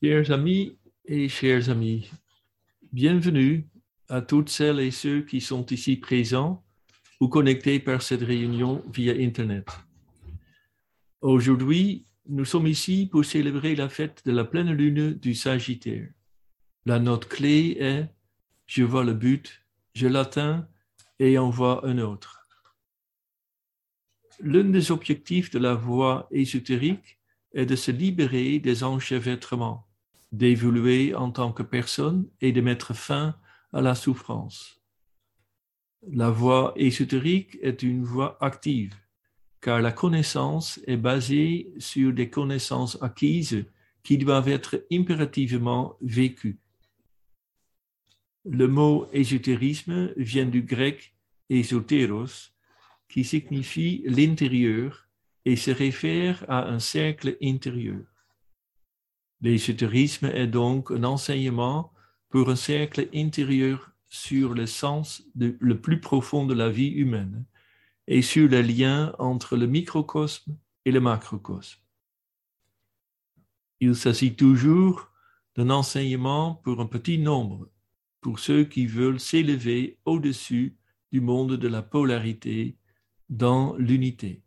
Chers amis et chers amis, bienvenue à toutes celles et ceux qui sont ici présents ou connectés par cette réunion via Internet. Aujourd'hui, nous sommes ici pour célébrer la fête de la pleine lune du Sagittaire. La note clé est je vois le but, je l'atteins et en vois un autre. L'un des objectifs de la voie ésotérique est de se libérer des enchevêtrements d'évoluer en tant que personne et de mettre fin à la souffrance. La voie ésotérique est une voie active, car la connaissance est basée sur des connaissances acquises qui doivent être impérativement vécues. Le mot ésotérisme vient du grec ésotéros, qui signifie l'intérieur et se réfère à un cercle intérieur. L'ésotérisme est donc un enseignement pour un cercle intérieur sur le sens le plus profond de la vie humaine et sur le lien entre le microcosme et le macrocosme. Il s'agit toujours d'un enseignement pour un petit nombre, pour ceux qui veulent s'élever au-dessus du monde de la polarité dans l'unité.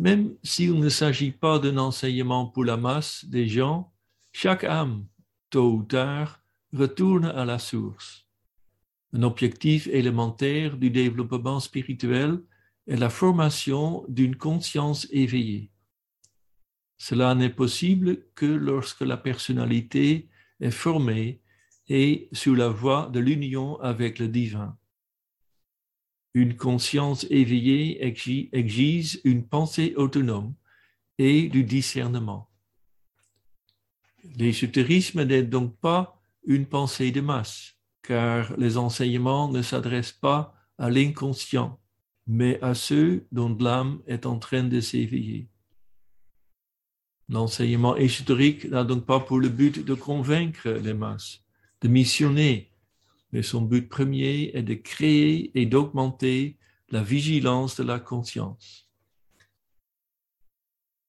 Même s'il ne s'agit pas d'un enseignement pour la masse des gens, chaque âme, tôt ou tard, retourne à la source. Un objectif élémentaire du développement spirituel est la formation d'une conscience éveillée. Cela n'est possible que lorsque la personnalité est formée et sur la voie de l'union avec le divin. Une conscience éveillée exige une pensée autonome et du discernement. L'ésotérisme n'est donc pas une pensée de masse, car les enseignements ne s'adressent pas à l'inconscient, mais à ceux dont l'âme est en train de s'éveiller. L'enseignement ésotérique n'a donc pas pour le but de convaincre les masses, de missionner, mais son but premier est de créer et d'augmenter la vigilance de la conscience.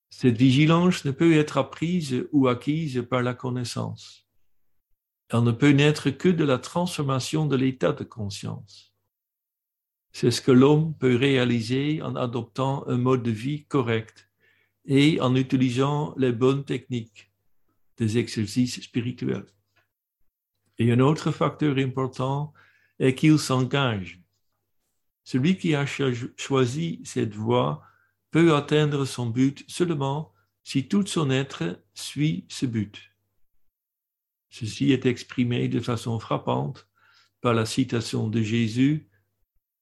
Cette vigilance ne peut être apprise ou acquise par la connaissance. Elle ne peut naître que de la transformation de l'état de conscience. C'est ce que l'homme peut réaliser en adoptant un mode de vie correct et en utilisant les bonnes techniques des exercices spirituels. Et un autre facteur important est qu'il s'engage. Celui qui a choisi cette voie peut atteindre son but seulement si tout son être suit ce but. Ceci est exprimé de façon frappante par la citation de Jésus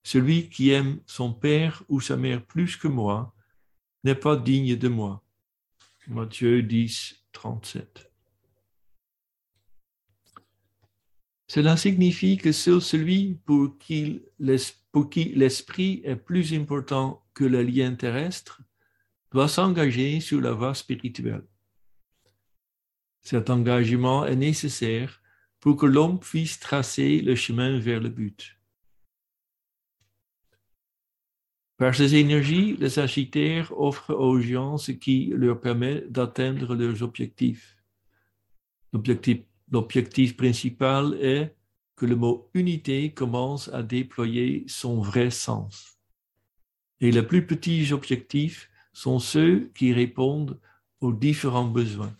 Celui qui aime son père ou sa mère plus que moi n'est pas digne de moi. Matthieu 10, 37. Cela signifie que seul celui pour qui l'esprit est plus important que le lien terrestre doit s'engager sur la voie spirituelle. Cet engagement est nécessaire pour que l'homme puisse tracer le chemin vers le but. Par ces énergies, les Sagittaires offrent aux gens ce qui leur permet d'atteindre leurs objectifs. L'objectif L'objectif principal est que le mot unité commence à déployer son vrai sens. Et les plus petits objectifs sont ceux qui répondent aux différents besoins.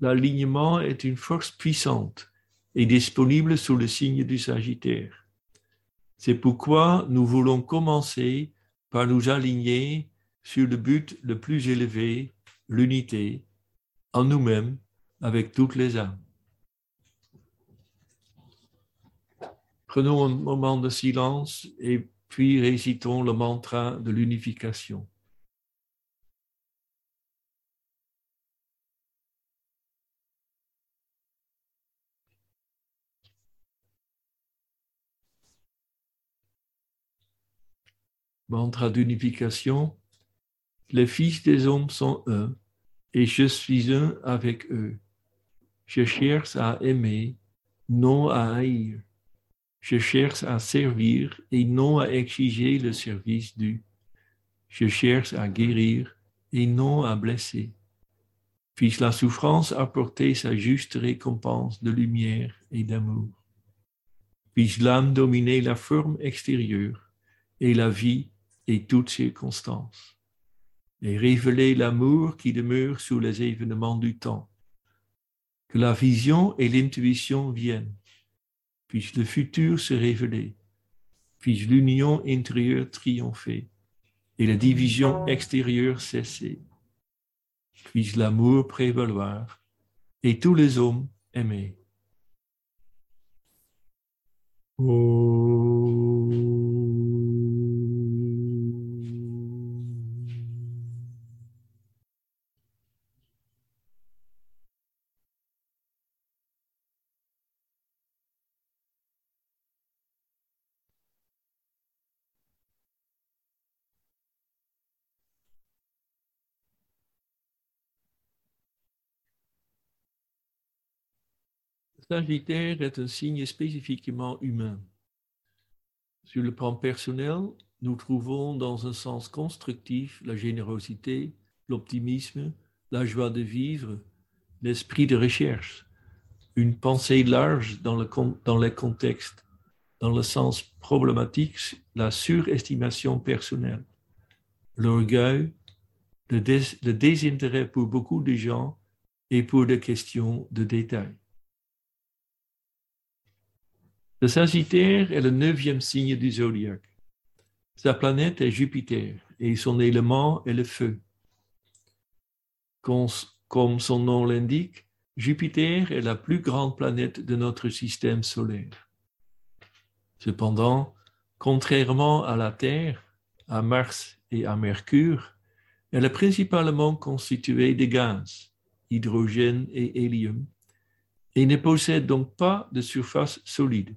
L'alignement est une force puissante et disponible sous le signe du Sagittaire. C'est pourquoi nous voulons commencer par nous aligner sur le but le plus élevé, l'unité, en nous-mêmes avec toutes les âmes. Prenons un moment de silence et puis récitons le mantra de l'unification. Mantra d'unification. Les fils des hommes sont un et je suis un avec eux. Je cherche à aimer, non à haïr. Je cherche à servir et non à exiger le service dû. Je cherche à guérir et non à blesser. Puisse la souffrance apporter sa juste récompense de lumière et d'amour. Puisse l'âme dominer la forme extérieure et la vie et toutes circonstances, et révéler l'amour qui demeure sous les événements du temps. Que la vision et l'intuition viennent, puisse le futur se révéler, puisse l'union intérieure triompher et la division extérieure cesser puisse l'amour prévaloir et tous les hommes aimer. Sagittaire est un signe spécifiquement humain. Sur le plan personnel, nous trouvons dans un sens constructif la générosité, l'optimisme, la joie de vivre, l'esprit de recherche, une pensée large dans, le, les contextes, dans le sens problématique, la surestimation personnelle, l'orgueil, le, le désintérêt pour beaucoup de gens et pour des questions de détail. Le Sagittaire est le neuvième signe du zodiaque. Sa planète est Jupiter et son élément est le feu. Comme son nom l'indique, Jupiter est la plus grande planète de notre système solaire. Cependant, contrairement à la Terre, à Mars et à Mercure, elle est principalement constituée de gaz, hydrogène et hélium, et ne possède donc pas de surface solide.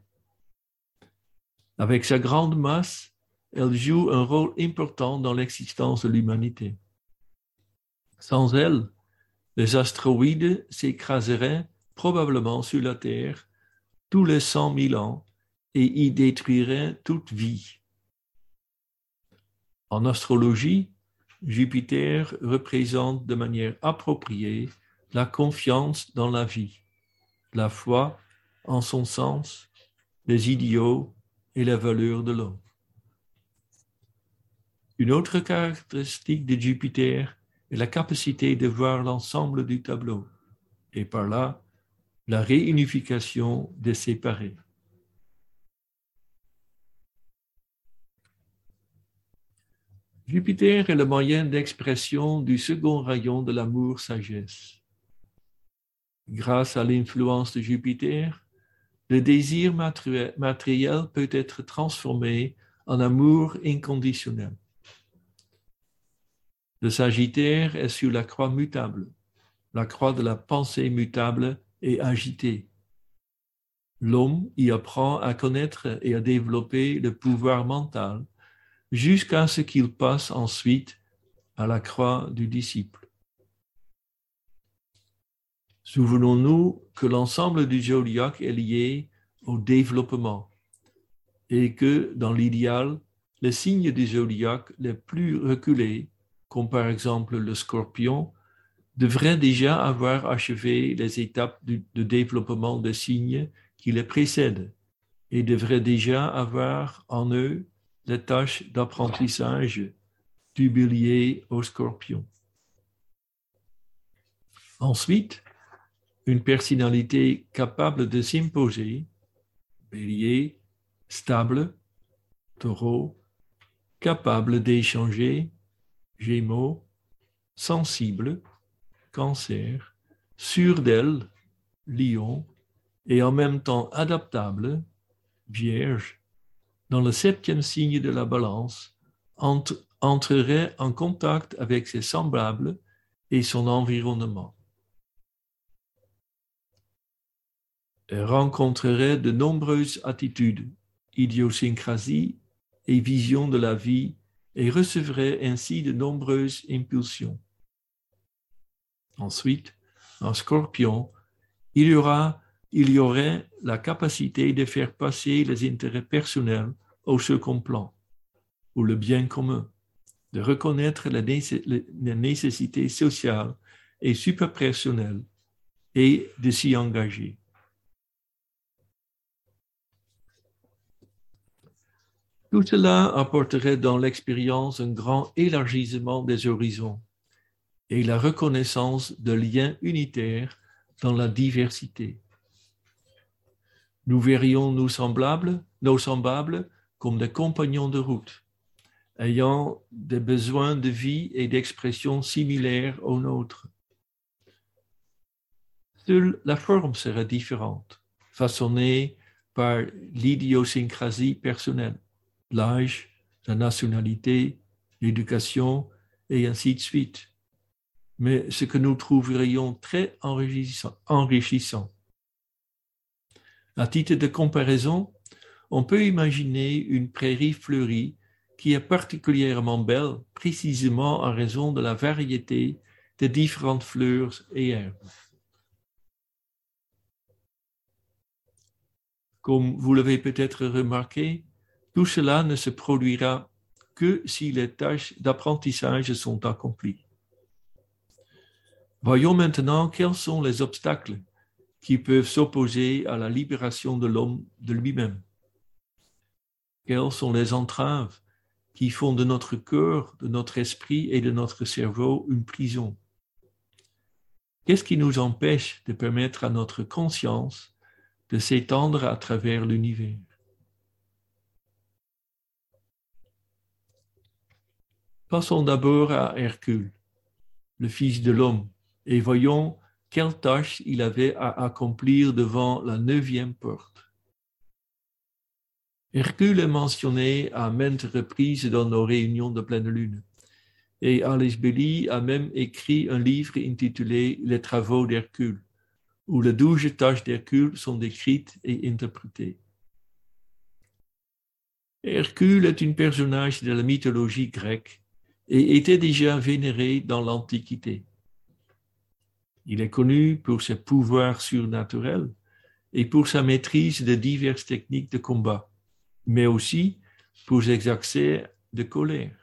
Avec sa grande masse, elle joue un rôle important dans l'existence de l'humanité. Sans elle, les astéroïdes s'écraseraient probablement sur la Terre tous les cent mille ans et y détruiraient toute vie. En astrologie, Jupiter représente de manière appropriée la confiance dans la vie, la foi en son sens, les idiots et la valeur de l'homme. Une autre caractéristique de Jupiter est la capacité de voir l'ensemble du tableau et par là la réunification des séparés. Jupiter est le moyen d'expression du second rayon de l'amour-sagesse. Grâce à l'influence de Jupiter, le désir matériel peut être transformé en amour inconditionnel. Le Sagittaire est sur la croix mutable, la croix de la pensée mutable et agitée. L'homme y apprend à connaître et à développer le pouvoir mental jusqu'à ce qu'il passe ensuite à la croix du disciple. Souvenons-nous que l'ensemble du zodiaque est lié au développement et que dans l'idéal, les signes du zodiaque les plus reculés, comme par exemple le scorpion, devraient déjà avoir achevé les étapes de développement des signes qui les précèdent et devraient déjà avoir en eux les tâches d'apprentissage du bélier au scorpion. Ensuite, une personnalité capable de s'imposer, bélier, stable, taureau, capable d'échanger, gémeaux, sensible, cancer, sûr d'elle, lion, et en même temps adaptable, vierge, dans le septième signe de la balance, entrerait en contact avec ses semblables et son environnement. Rencontrerait de nombreuses attitudes, idiosyncrasies et visions de la vie et recevrait ainsi de nombreuses impulsions. Ensuite, en scorpion, il y aura il y aurait la capacité de faire passer les intérêts personnels au second plan, ou le bien commun, de reconnaître la, nécessité sociale et superpersonnelle et de s'y engager. Tout cela apporterait dans l'expérience un grand élargissement des horizons et la reconnaissance de liens unitaires dans la diversité. Nous verrions nos semblables, nos semblables comme des compagnons de route, ayant des besoins de vie et d'expression similaires aux nôtres. Seule la forme serait différente, façonnée par l'idiosyncrasie personnelle, l'âge, la nationalité, l'éducation, et ainsi de suite. Mais ce que nous trouverions très enrichissant, à titre de comparaison, on peut imaginer une prairie fleurie qui est particulièrement belle précisément en raison de la variété des différentes fleurs et herbes. Comme vous l'avez peut-être remarqué, tout cela ne se produira que si les tâches d'apprentissage sont accomplies. Voyons maintenant quels sont les obstacles qui peuvent s'opposer à la libération de l'homme de lui-même. Quelles sont les entraves qui font de notre cœur, de notre esprit et de notre cerveau une prison? Qu'est-ce qui nous empêche de permettre à notre conscience de s'étendre à travers l'univers? Passons d'abord à Hercule, le Fils de l'homme, et voyons quelle tâche il avait à accomplir devant la neuvième porte. Hercule est mentionné à maintes reprises dans nos réunions de pleine lune, et Alice Belly a même écrit un livre intitulé Les travaux d'Hercule, où les douze tâches d'Hercule sont décrites et interprétées. Hercule est un personnage de la mythologie grecque et était déjà vénéré dans l'Antiquité. Il est connu pour ses pouvoirs surnaturels et pour sa maîtrise de diverses techniques de combat, mais aussi pour ses accès de colère.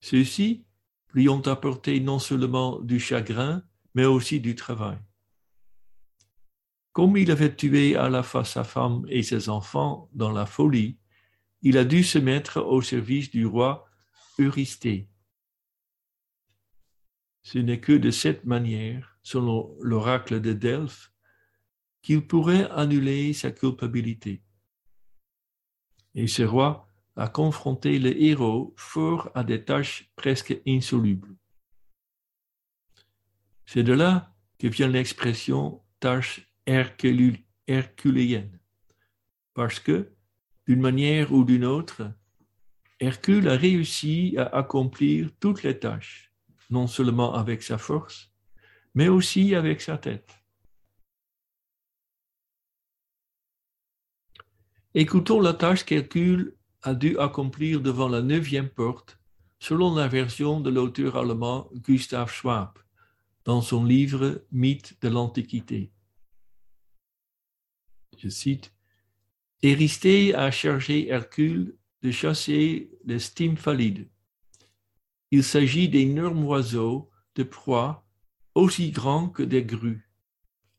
Ceux-ci lui ont apporté non seulement du chagrin, mais aussi du travail. Comme il avait tué à la fois sa femme et ses enfants dans la folie, il a dû se mettre au service du roi Ce n'est que de cette manière, selon l'oracle de Delphes, qu'il pourrait annuler sa culpabilité. Et ce roi a confronté le héros fort à des tâches presque insolubles. C'est de là que vient l'expression tâche herculéenne, parce que, d'une manière ou d'une autre, Hercule a réussi à accomplir toutes les tâches non seulement avec sa force, mais aussi avec sa tête. Écoutons la tâche qu'Hercule a dû accomplir devant la neuvième porte, selon la version de l'auteur allemand Gustav Schwab, dans son livre Mythe de l'Antiquité. Je cite Éristée a chargé Hercule de chasser les stymphalides, il s'agit d'énormes oiseaux de proie aussi grands que des grues,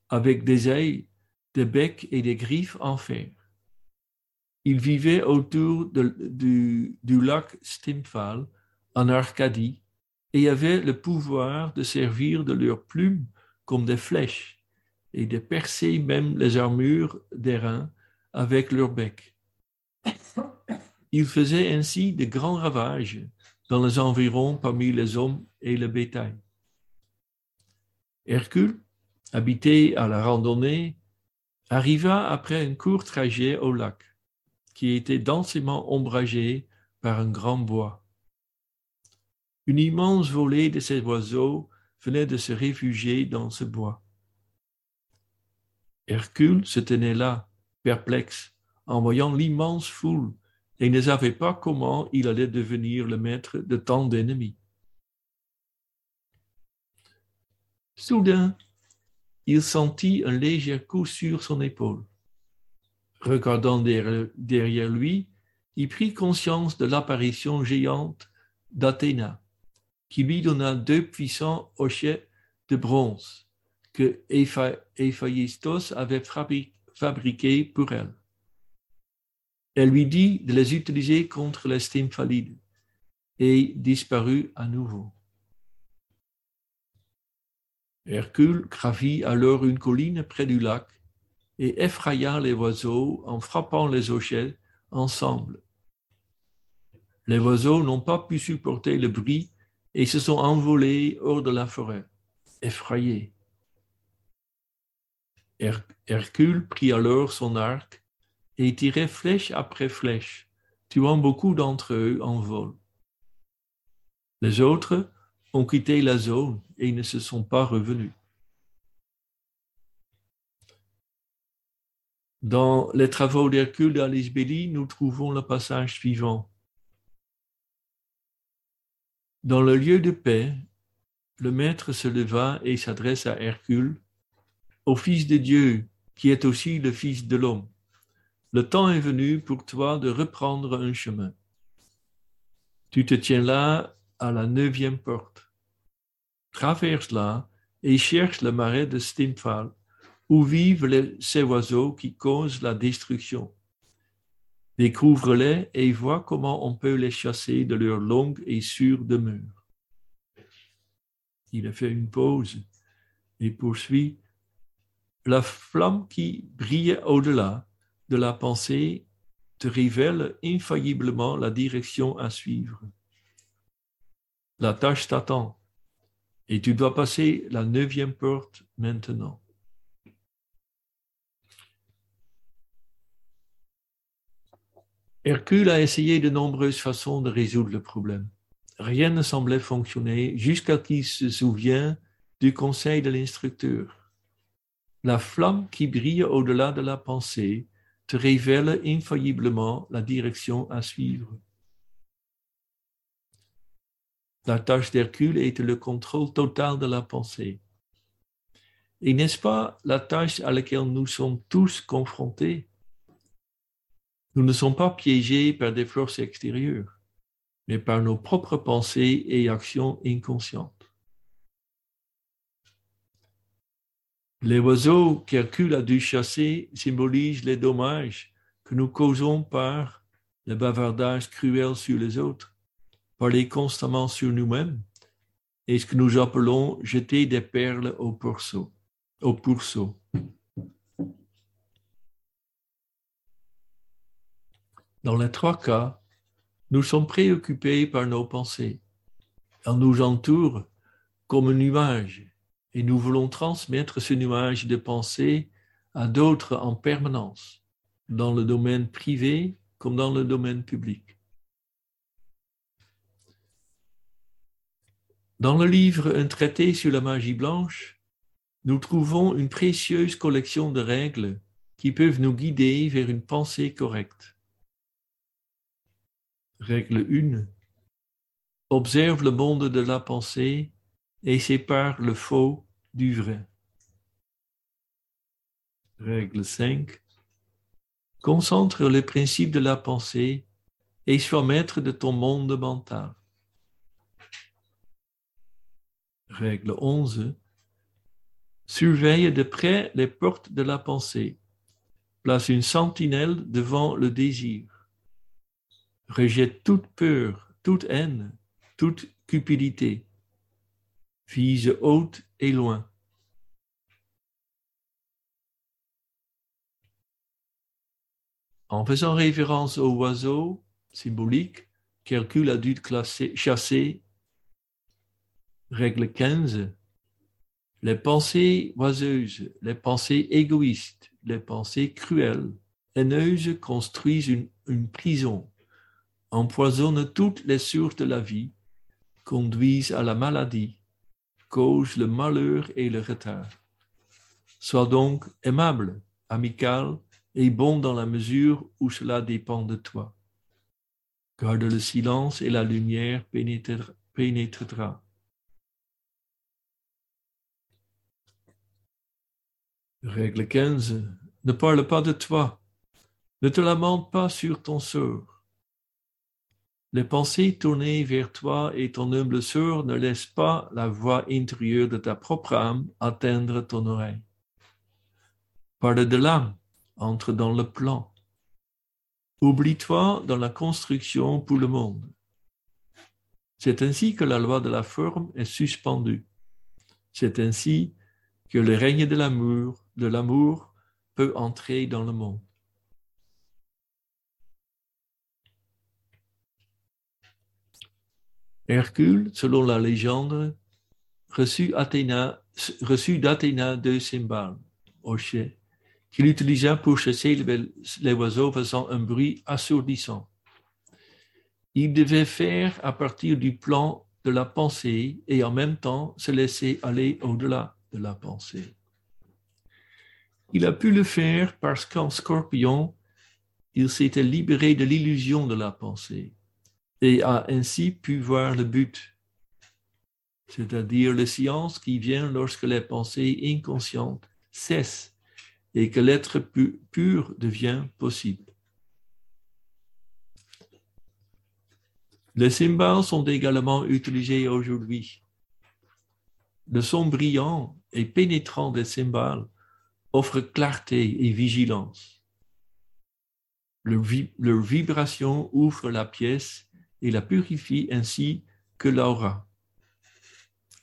avec des ailes, des becs et des griffes en fer. Ils vivaient autour du, lac Stymphal, en Arcadie, et avaient le pouvoir de servir de leurs plumes comme des flèches et de percer même les armures d'airain avec leurs becs. Ils faisaient ainsi de grands ravages dans les environs parmi les hommes et le bétail. Hercule, habité à la randonnée, arriva après un court trajet au lac, qui était densément ombragé par un grand bois. Une immense volée de ces oiseaux venait de se réfugier dans ce bois. Hercule se tenait là, perplexe, en voyant l'immense foule et ne savait pas comment il allait devenir le maître de tant d'ennemis. Soudain, il sentit un léger coup sur son épaule. Regardant derrière lui, il prit conscience de l'apparition géante d'Athéna, qui lui donna deux puissants hochets de bronze que Héphaïstos avait fabriqués pour elle. Elle lui dit de les utiliser contre les stymphalides et disparut à nouveau. Hercule gravit alors une colline près du lac et effraya les oiseaux en frappant les hochets ensemble. Les oiseaux n'ont pas pu supporter le bruit et se sont envolés hors de la forêt, effrayés. Hercule prit alors son arc et tirait flèche après flèche, tuant beaucoup d'entre eux en vol. Les autres ont quitté la zone et ne se sont pas revenus. Dans les travaux d'Hercule d'Alice Belli, nous trouvons le passage suivant. Dans le lieu de paix, le maître se leva et s'adresse à Hercule, au Fils de Dieu, qui est aussi le Fils de l'homme. Le temps est venu pour toi de reprendre un chemin. Tu te tiens là à la neuvième porte. Traverse-la et cherche le marais de Stymphal, où vivent ces oiseaux qui causent la destruction. Découvre-les et vois comment on peut les chasser de leur longue et sûre demeure. Il a fait une pause et poursuit. La flamme qui brille au-delà de la pensée te révèle infailliblement la direction à suivre. La tâche t'attend et tu dois passer la neuvième porte maintenant. Hercule a essayé de nombreuses façons de résoudre le problème. Rien ne semblait fonctionner jusqu'à qu'il se souvienne du conseil de l'instructeur. La flamme qui brille au-delà de la pensée révèle infailliblement la direction à suivre. La tâche d'Hercule est le contrôle total de la pensée. Et n'est-ce pas la tâche à laquelle nous sommes tous confrontés? Nous ne sommes pas piégés par des forces extérieures, mais par nos propres pensées et actions inconscientes. Les oiseaux qu'Hercule a dû chasser symbolisent les dommages que nous causons par le bavardage cruel sur les autres, parler constamment sur nous-mêmes, et ce que nous appelons jeter des perles au pourceau. Au pourceau. Dans les trois cas, nous sommes préoccupés par nos pensées. Elles nous entourent comme un nuage et nous voulons transmettre ce nuage de pensée à d'autres en permanence, dans le domaine privé comme dans le domaine public. Dans le livre Un traité sur la magie blanche, nous trouvons une précieuse collection de règles qui peuvent nous guider vers une pensée correcte. Règle 1. Observe le monde de la pensée et sépare le faux du vrai. Règle 5. Concentre les principes de la pensée et sois maître de ton monde mental. Règle 11. Surveille de près les portes de la pensée. Place une sentinelle devant le désir rejette toute peur, toute haine, toute cupidité, vise haute et loin. En faisant référence aux oiseaux symboliques qu'Hercule a dû chasser, règle 15, les pensées oiseuses, les pensées égoïstes, les pensées cruelles, haineuses construisent une prison empoisonnent toutes les sources de la vie, conduisent à la maladie, causent le malheur et le retard. Sois donc aimable, amical et bon dans la mesure où cela dépend de toi. Garde le silence et la lumière pénétrera. Règle 15. Ne parle pas de toi. Ne te lamente pas sur ton sort. Les pensées tournées vers toi et ton humble sœur ne laissent pas la voix intérieure de ta propre âme atteindre ton oreille. Parle de l'âme, entre dans le plan. Oublie-toi dans la construction pour le monde. C'est ainsi que la loi de la forme est suspendue. C'est ainsi que le règne de l'amour, de l'amour peut entrer dans le monde. Hercule, selon la légende, reçut, d'Athéna deux cymbales, qu'il utilisa pour chasser les oiseaux faisant un bruit assourdissant. Il devait faire à partir du plan de la pensée et en même temps se laisser aller au-delà de la pensée. Il a pu le faire parce qu'en scorpion, il s'était libéré de l'illusion de la pensée et a ainsi pu voir le but, c'est-à-dire le science qui vient lorsque les pensées inconscientes cessent et que l'être pur devient possible. Les cymbales sont également utilisés aujourd'hui. Le son brillant et pénétrant des cymbales offre clarté et vigilance. Leur vibration ouvre la pièce et la purifie ainsi que l'aura.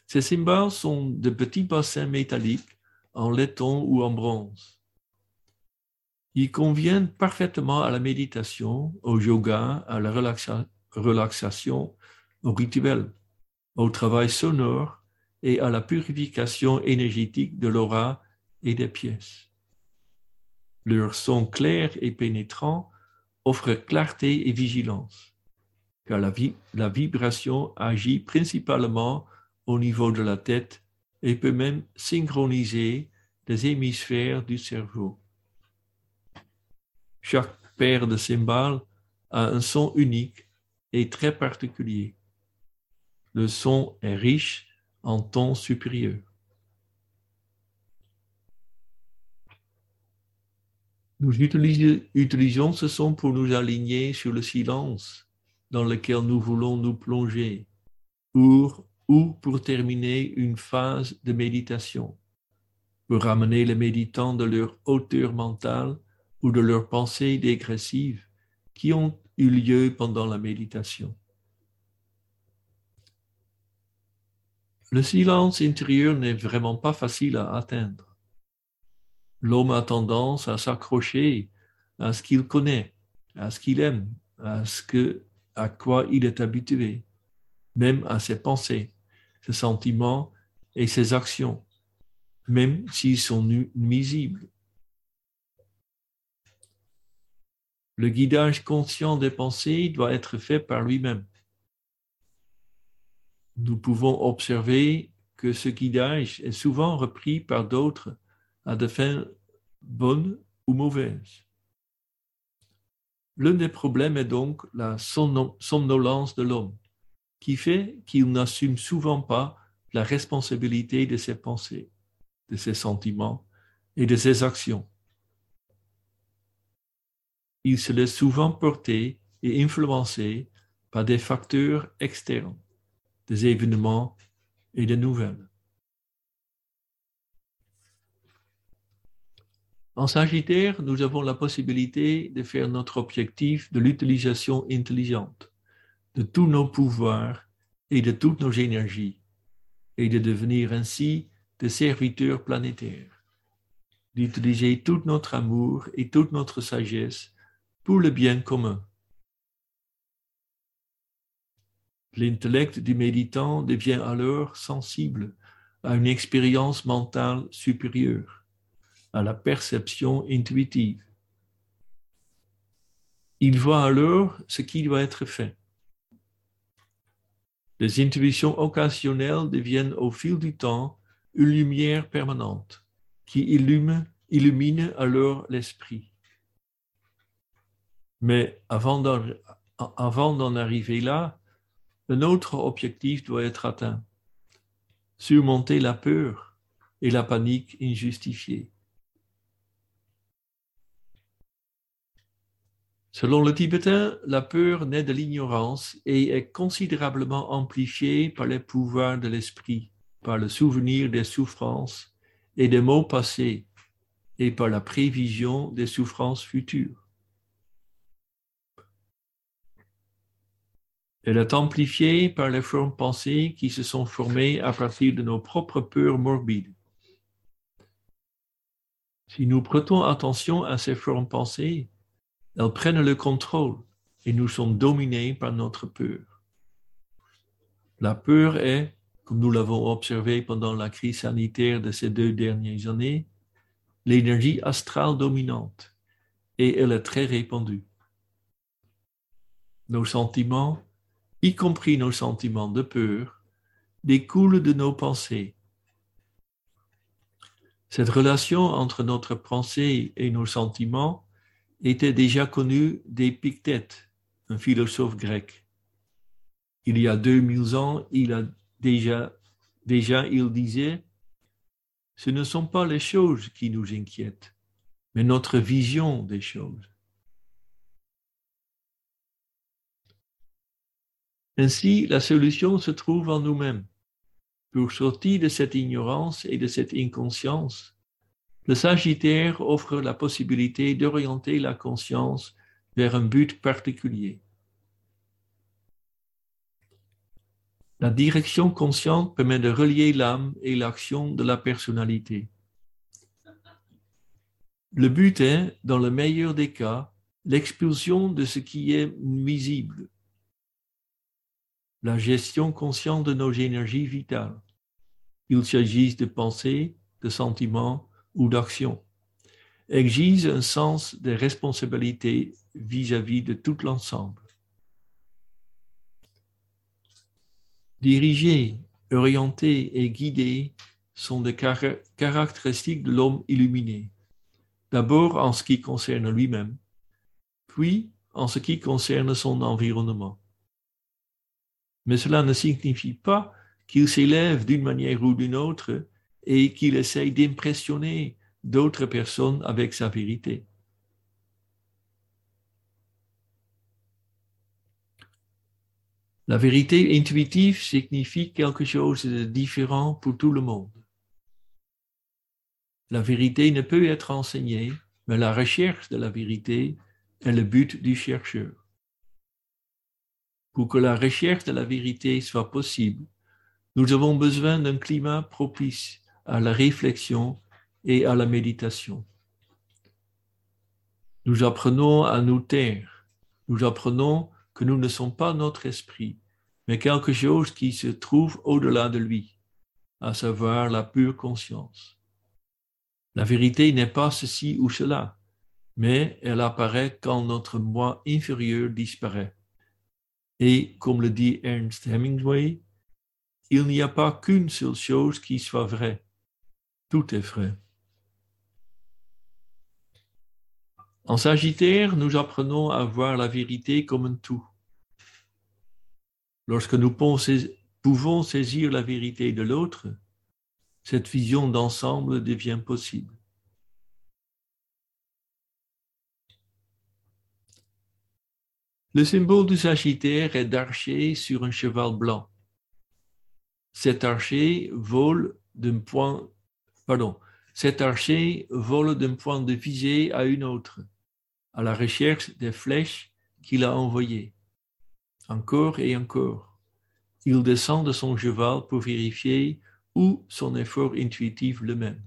Ces cymbales sont de petits bassins métalliques en laiton ou en bronze. Ils conviennent parfaitement à la méditation, au yoga, à la relaxation, au rituel, au travail sonore et à la purification énergétique de l'aura et des pièces. Leur son clair et pénétrant offre clarté et vigilance car la, vibration agit principalement au niveau de la tête et peut même synchroniser les hémisphères du cerveau. Chaque paire de cymbales a un son unique et très particulier. Le son est riche en tons supérieurs. Nous utilisons ce son pour nous aligner sur le silence dans lequel nous voulons nous plonger, ou pour terminer une phase de méditation, pour ramener les méditants de leur hauteur mentale ou de leurs pensées dégressives qui ont eu lieu pendant la méditation. Le silence intérieur n'est vraiment pas facile à atteindre. L'homme a tendance à s'accrocher à ce qu'il connaît, à ce qu'il aime, à ce que à quoi il est habitué, même à ses pensées, ses sentiments et ses actions, même s'ils sont nuisibles. Le guidage conscient des pensées doit être fait par lui-même. Nous pouvons observer que ce guidage est souvent repris par d'autres à des fins bonnes ou mauvaises. L'un des problèmes est donc la somnolence de l'homme, qui fait qu'il n'assume souvent pas la responsabilité de ses pensées, de ses sentiments et de ses actions. Il se laisse souvent porter et influencer par des facteurs externes, des événements et des nouvelles. En Sagittaire, nous avons la possibilité de faire notre objectif de l'utilisation intelligente de tous nos pouvoirs et de toutes nos énergies, et de devenir ainsi des serviteurs planétaires, d'utiliser tout notre amour et toute notre sagesse pour le bien commun. L'intellect du méditant devient alors sensible à une expérience mentale supérieure à la perception intuitive. Il voit alors ce qui doit être fait. Les intuitions occasionnelles deviennent au fil du temps une lumière permanente qui illumine, alors l'esprit. Mais avant d'en arriver là, un autre objectif doit être atteint. Surmonter la peur et la panique injustifiée Selon le tibétain, la peur naît de l'ignorance et est considérablement amplifiée par les pouvoirs de l'esprit, par le souvenir des souffrances et des maux passés et par la prévision des souffrances futures. Elle est amplifiée par les formes pensées qui se sont formées à partir de nos propres peurs morbides. Si nous prêtons attention à ces formes pensées, elles prennent le contrôle et nous sommes dominés par notre peur. La peur est, comme nous l'avons observé pendant la crise sanitaire de ces deux dernières années, l'énergie astrale dominante et elle est très répandue. Nos sentiments, y compris nos sentiments de peur, découlent de nos pensées cette relation entre notre pensée et nos sentiments était déjà connue d'Épictète, un philosophe grec. Il y a 2000 ans, il a déjà, déjà il disait, ce ne sont pas les choses qui nous inquiètent, mais notre vision des choses. Ainsi, la solution se trouve en nous-mêmes. Pour sortir de cette ignorance et de cette inconscience, le Sagittaire offre la possibilité d'orienter la conscience vers un but particulier. La direction consciente permet de relier l'âme et l'action de la personnalité. Le but est, dans le meilleur des cas, l'expulsion de ce qui est nuisible la gestion consciente de nos énergies vitales, qu'il s'agisse de pensée, de sentiments ou d'action, exige un sens de responsabilité vis-à-vis de tout l'ensemble. Diriger, orienter et guider sont des caractéristiques de l'homme illuminé. D'abord en ce qui concerne lui-même, puis en ce qui concerne son environnement mais cela ne signifie pas qu'il s'élève d'une manière ou d'une autre et qu'il essaye d'impressionner d'autres personnes avec sa vérité. La vérité intuitive signifie quelque chose de différent pour tout le monde. La vérité ne peut être enseignée, mais la recherche de la vérité est le but du chercheur. Pour que la recherche de la vérité soit possible, nous avons besoin d'un climat propice à la réflexion et à la méditation. Nous apprenons à nous taire. Nous apprenons que nous ne sommes pas notre esprit, mais quelque chose qui se trouve au-delà de lui, à savoir la pure conscience. La vérité n'est pas ceci ou cela, mais elle apparaît quand notre moi inférieur disparaît. Et comme le dit Ernst Hemingway, il n'y a pas qu'une seule chose qui soit vraie. Tout est vrai. En Sagittaire, nous apprenons à voir la vérité comme un tout. Lorsque nous pouvons saisir la vérité de l'autre, cette vision d'ensemble devient possible. Le symbole du Sagittaire est d'archer sur un cheval blanc. Cet archer vole d'un point, pardon, cet archer vole d'un point de visée à une autre, à la recherche des flèches qu'il a envoyées. Encore et encore. Il descend de son cheval pour vérifier où son effort intuitif le mène.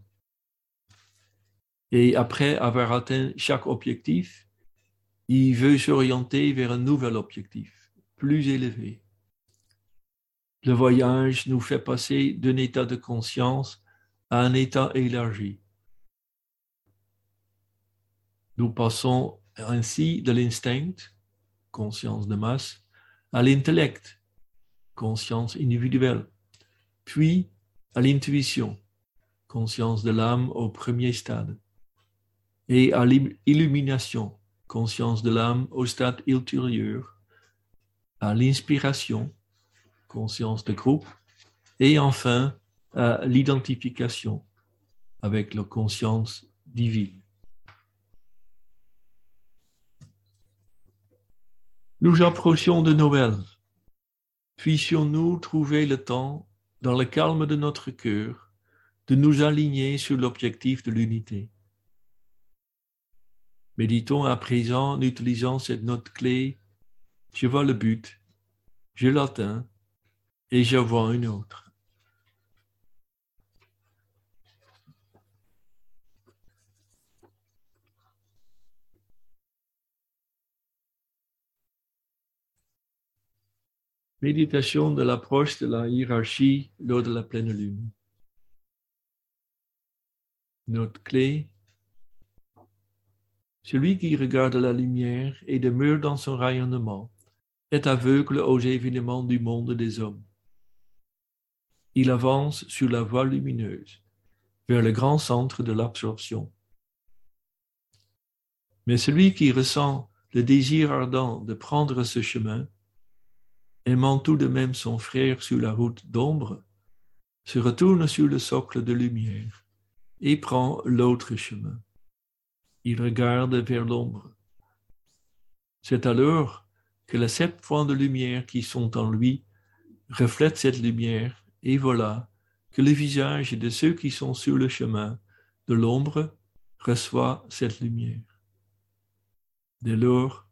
Et après avoir atteint chaque objectif, il veut s'orienter vers un nouvel objectif, plus élevé. Le voyage nous fait passer d'un état de conscience à un état élargi. Nous passons ainsi de l'instinct, conscience de masse, à l'intellect, conscience individuelle, puis à l'intuition, conscience de l'âme au premier stade, et à l'illumination, conscience de l'âme au stade ultérieur, à l'inspiration, conscience de groupe, et enfin à l'identification avec la conscience divine. Nous approchons de Noël. Puissions-nous trouver le temps, dans le calme de notre cœur, de nous aligner sur l'objectif de l'unité. Méditons à présent en utilisant cette note clé. Je vois le but, je l'atteins et je vois une autre. Méditation de l'approche de la hiérarchie lors de la pleine lune. Note clé. Celui qui regarde la lumière et demeure dans son rayonnement est aveugle aux événements du monde des hommes. Il avance sur la voie lumineuse vers le grand centre de l'absorption. Mais celui qui ressent le désir ardent de prendre ce chemin aimant tout de même son frère sur la route d'ombre, se retourne sur le socle de lumière et prend l'autre chemin. Il regarde vers l'ombre. C'est alors que les sept points de lumière qui sont en lui reflètent cette lumière, et voilà que le visage de ceux qui sont sur le chemin de l'ombre reçoit cette lumière. Dès lors,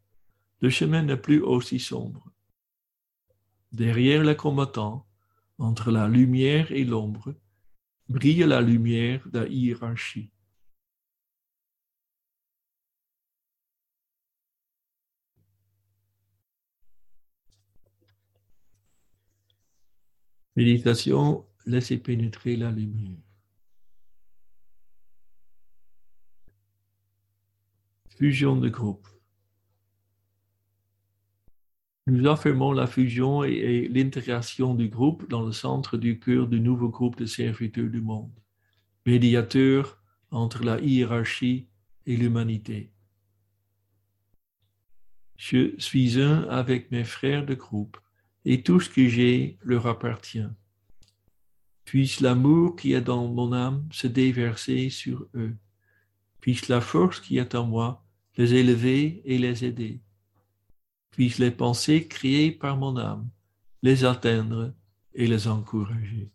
le chemin n'est plus aussi sombre derrière les combattants, entre la lumière et l'ombre, brille la lumière de la hiérarchie. Méditation, laissez pénétrer la lumière. Fusion de groupe. Nous affirmons la fusion et, l'intégration du groupe dans le centre du cœur du nouveau groupe de serviteurs du monde, médiateur entre la hiérarchie et l'humanité. Je suis un avec mes frères de groupe, et tout ce que j'ai leur appartient. Puisse l'amour qui est dans mon âme se déverser sur eux. Puisse la force qui est en moi les élever et les aider puissent les pensées créées par mon âme les atteindre et les encourager.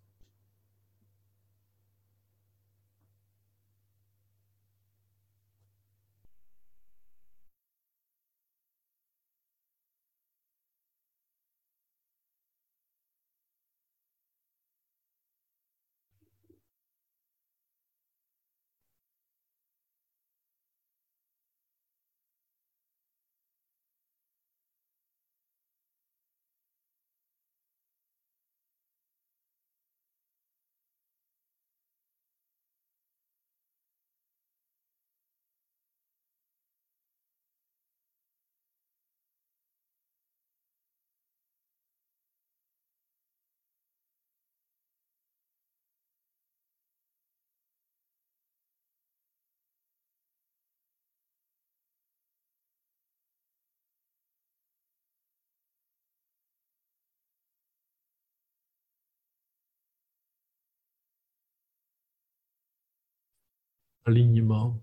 Alignement.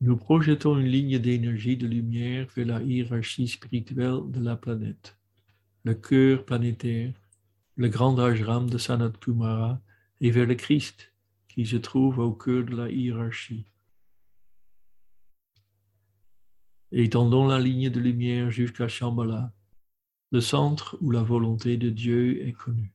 Nous projetons une ligne d'énergie de lumière vers la hiérarchie spirituelle de la planète, le cœur planétaire, le grand ajram de Sanat Kumara et vers le Christ qui se trouve au cœur de la hiérarchie. Étendons la ligne de lumière jusqu'à Shambhala, le centre où la volonté de Dieu est connue.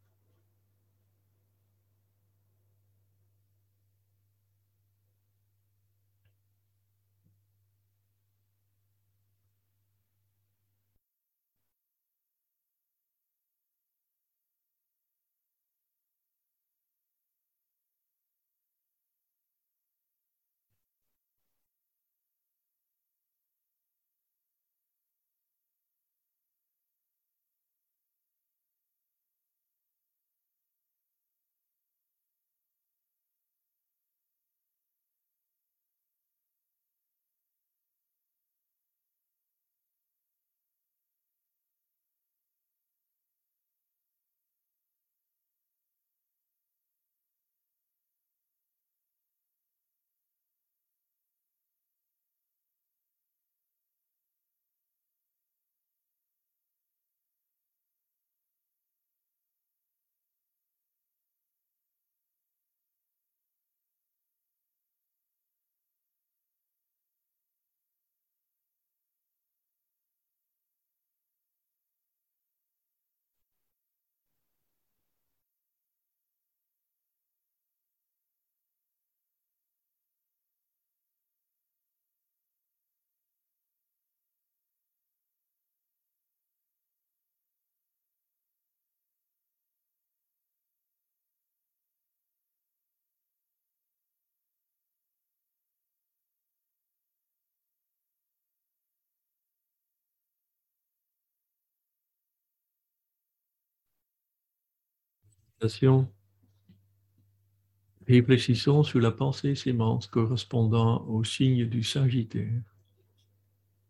Réfléchissons sur la pensée sémence correspondant au signe du Sagittaire.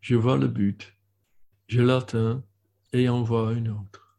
Je vois le but, je l'atteins et en vois une autre.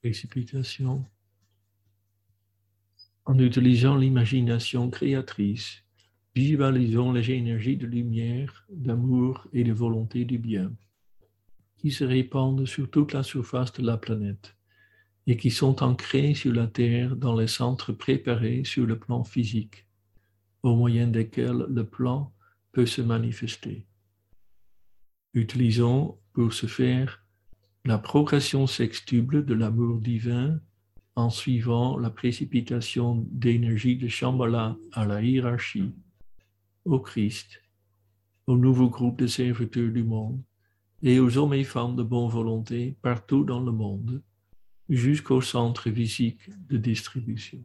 Précipitation. En utilisant l'imagination créatrice, visualisons les énergies de lumière, d'amour et de volonté du bien qui se répandent sur toute la surface de la planète et qui sont ancrés sur la Terre dans les centres préparés sur le plan physique, au moyen desquels le plan peut se manifester. Utilisons pour ce faire la progression sextuple de l'amour divin en suivant la précipitation d'énergie de Shambhala à la hiérarchie, au Christ, au nouveau groupe de serviteurs du monde et aux hommes et femmes de bonne volonté partout dans le monde, jusqu'au centre physique de distribution.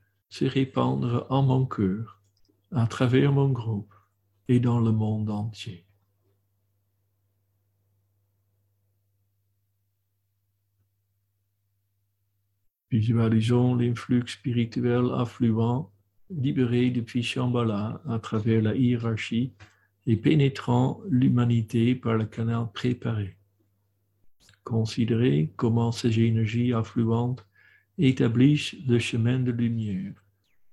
se répandre en mon cœur, à travers mon groupe et dans le monde entier. Visualisons l'influx spirituel affluent, libéré depuis Shambhala à travers la hiérarchie et pénétrant l'humanité par le canal préparé. Considérez comment ces énergies affluentes établissent le chemin de lumière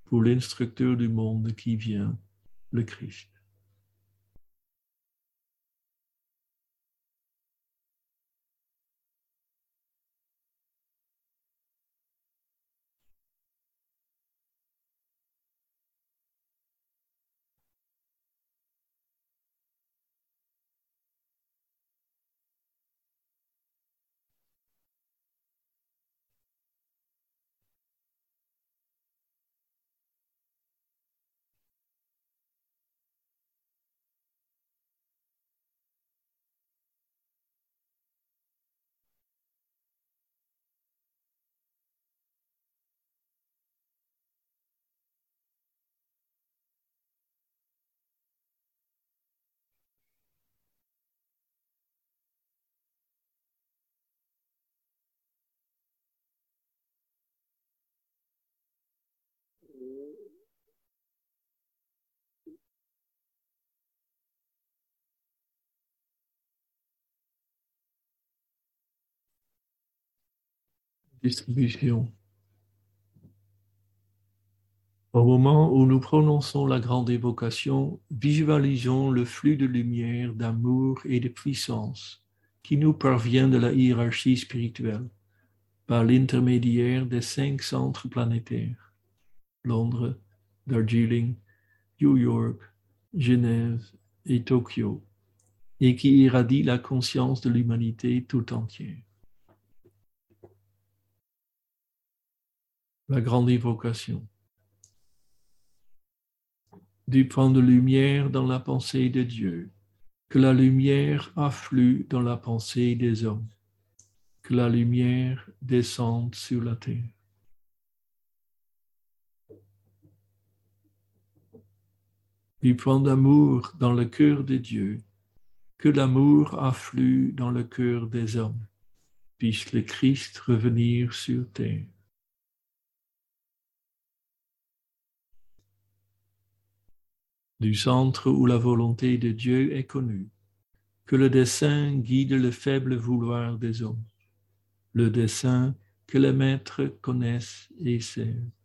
pour l'instructeur du monde qui vient, le Christ. Distribution. Au moment où nous prononçons la grande évocation, visualisons le flux de lumière, d'amour et de puissance qui nous parvient de la hiérarchie spirituelle par l'intermédiaire des cinq centres planétaires, Londres, Darjeeling, New York, Genève et Tokyo, et qui irradie la conscience de l'humanité tout entière. La grande évocation du point de lumière dans la pensée de Dieu, que la lumière afflue dans la pensée des hommes, que la lumière descende sur la terre. Du point d'amour dans le cœur de Dieu, que l'amour afflue dans le cœur des hommes, puisse le Christ revenir sur terre. du centre où la volonté de Dieu est connue, que le dessein guide le faible vouloir des hommes, le dessein que les maîtres connaissent et servent.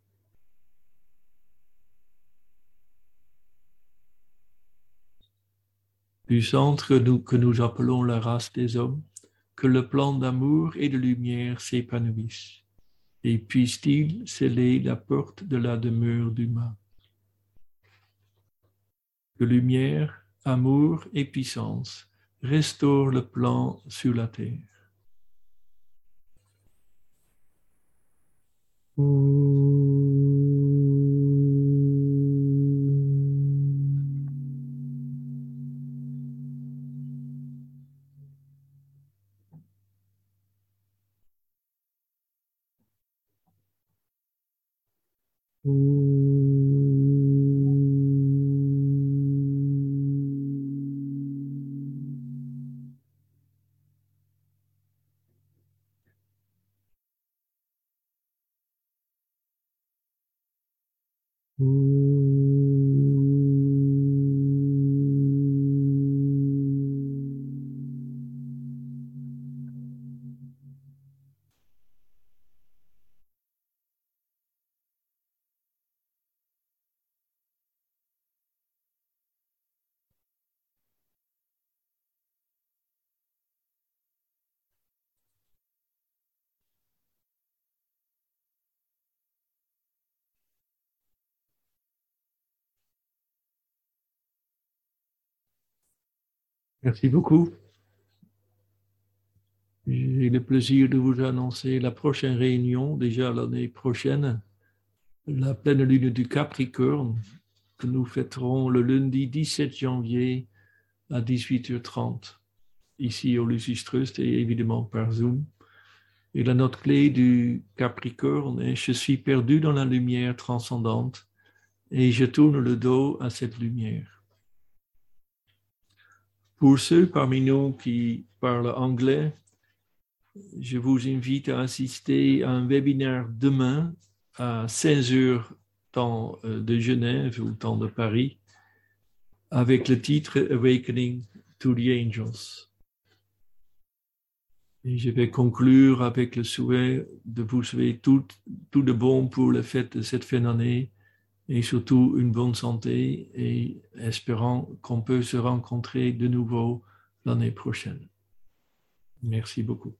Du centre que nous appelons la race des hommes, que le plan d'amour et de lumière s'épanouisse, et puisse-t-il sceller la porte de la demeure du mal que lumière, amour et puissance restaurent le plan sur la terre. Merci beaucoup. J'ai le plaisir de vous annoncer la prochaine réunion, déjà l'année prochaine, la pleine lune du Capricorne, que nous fêterons le lundi 17 janvier à 18h30, ici au Lucis Trust et évidemment par Zoom. Et la note clé du Capricorne est Je suis perdu dans la lumière transcendante et je tourne le dos à cette lumière. Pour ceux parmi nous qui parlent anglais, je vous invite à assister à un webinaire demain à 16 heures temps euh, de Genève ou temps de Paris avec le titre Awakening to the Angels. Et je vais conclure avec le souhait de vous souhaiter tout, tout de bon pour le fête de cette fin d'année et surtout une bonne santé et espérant qu'on peut se rencontrer de nouveau l'année prochaine. Merci beaucoup.